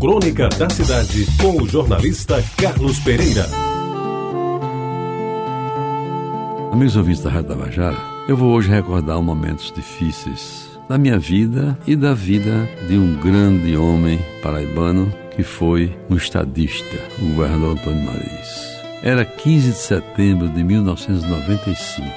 Crônica da Cidade, com o jornalista Carlos Pereira. Amigos ouvintes da Rádio Tabajara, eu vou hoje recordar momentos difíceis da minha vida e da vida de um grande homem paraibano que foi um estadista, o governador Antônio Maris. Era 15 de setembro de 1995.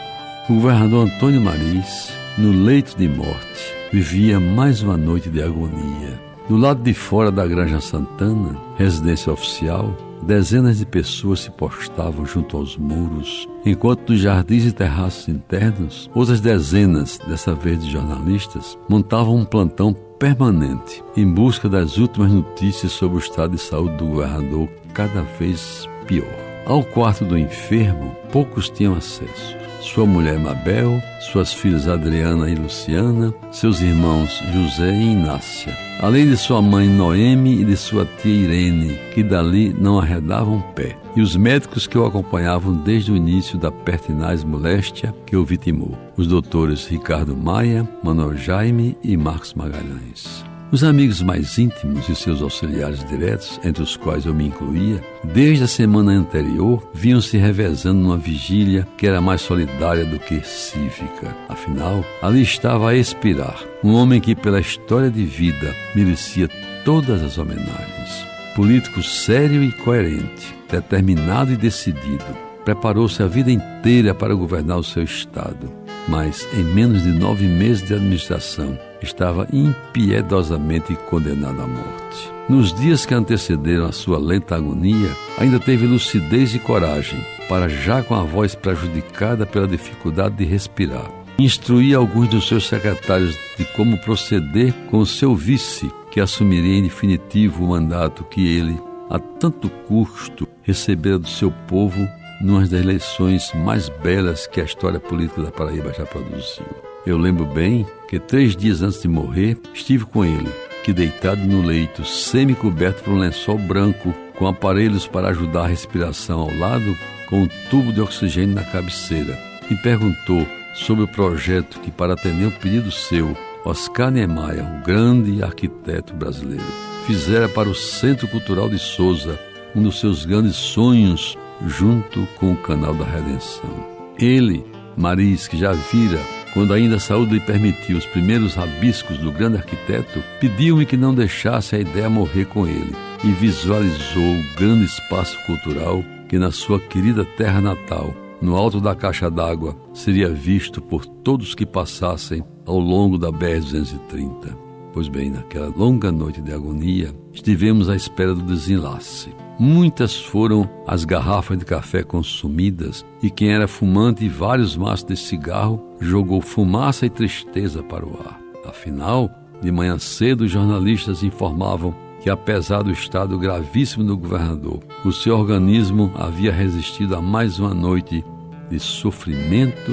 O governador Antônio Maris, no leito de morte, vivia mais uma noite de agonia. Do lado de fora da Granja Santana, residência oficial, dezenas de pessoas se postavam junto aos muros, enquanto nos jardins e terraços internos, outras dezenas, dessa vez de jornalistas, montavam um plantão permanente em busca das últimas notícias sobre o estado de saúde do governador, cada vez pior. Ao quarto do enfermo, poucos tinham acesso sua mulher Mabel, suas filhas Adriana e Luciana, seus irmãos José e Inácia, além de sua mãe Noemi e de sua tia Irene, que dali não arredavam pé, e os médicos que o acompanhavam desde o início da pertinaz moléstia que o vitimou, os doutores Ricardo Maia, Manuel Jaime e Marcos Magalhães. Os amigos mais íntimos e seus auxiliares diretos, entre os quais eu me incluía, desde a semana anterior, vinham se revezando numa vigília que era mais solidária do que cívica. Afinal, ali estava a expirar um homem que, pela história de vida, merecia todas as homenagens. Político sério e coerente, determinado e decidido, preparou-se a vida inteira para governar o seu Estado. Mas, em menos de nove meses de administração, estava impiedosamente condenado à morte. Nos dias que antecederam a sua lenta agonia, ainda teve lucidez e coragem para, já com a voz prejudicada pela dificuldade de respirar, instruir alguns dos seus secretários de como proceder com o seu vice, que assumiria em definitivo o mandato que ele, a tanto custo, recebera do seu povo numa das eleições mais belas que a história política da Paraíba já produziu. Eu lembro bem que três dias antes de morrer, estive com ele, que deitado no leito, semi-coberto por um lençol branco, com aparelhos para ajudar a respiração ao lado, com um tubo de oxigênio na cabeceira, me perguntou sobre o projeto que, para atender um pedido seu, Oscar Niemeyer, o grande arquiteto brasileiro, fizera para o Centro Cultural de Souza, um dos seus grandes sonhos, junto com o Canal da Redenção. Ele, Maris, que já vira quando ainda a saúde lhe permitiu os primeiros rabiscos do grande arquiteto, pediu-me que não deixasse a ideia morrer com ele e visualizou o grande espaço cultural que na sua querida terra natal, no alto da caixa d'água, seria visto por todos que passassem ao longo da BR-230. Pois bem, naquela longa noite de agonia, estivemos à espera do desenlace. Muitas foram as garrafas de café consumidas, e quem era fumante e vários maços de cigarro jogou fumaça e tristeza para o ar. Afinal, de manhã cedo, jornalistas informavam que, apesar do estado gravíssimo do governador, o seu organismo havia resistido a mais uma noite de sofrimento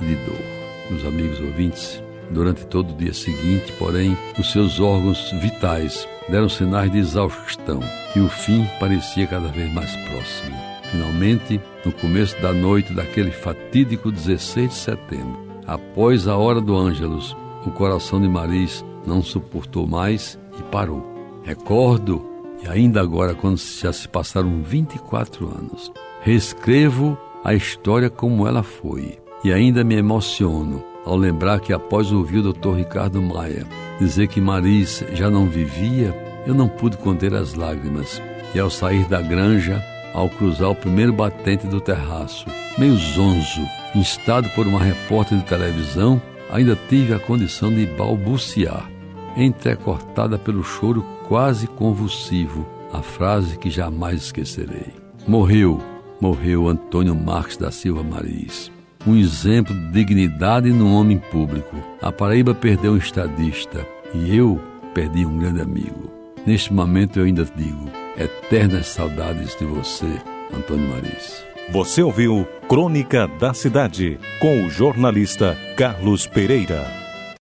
e de dor. Meus amigos ouvintes, durante todo o dia seguinte, porém, os seus órgãos vitais deram sinais de exaustão e o fim parecia cada vez mais próximo. Finalmente, no começo da noite daquele fatídico 16 de setembro, após a hora do Ângelus, o coração de Maris não suportou mais e parou. Recordo, e ainda agora, quando já se passaram 24 anos, reescrevo a história como ela foi e ainda me emociono ao lembrar que após ouvir o Dr. Ricardo Maia dizer que Maris já não vivia, eu não pude conter as lágrimas. E ao sair da granja, ao cruzar o primeiro batente do terraço, meio zonzo, instado por uma repórter de televisão, ainda tive a condição de balbuciar, entrecortada pelo choro quase convulsivo, a frase que jamais esquecerei. Morreu, morreu Antônio Marques da Silva Maris um exemplo de dignidade num homem público. A Paraíba perdeu um estadista e eu perdi um grande amigo. Neste momento eu ainda digo: eternas saudades de você, Antônio Maris. Você ouviu Crônica da Cidade com o jornalista Carlos Pereira.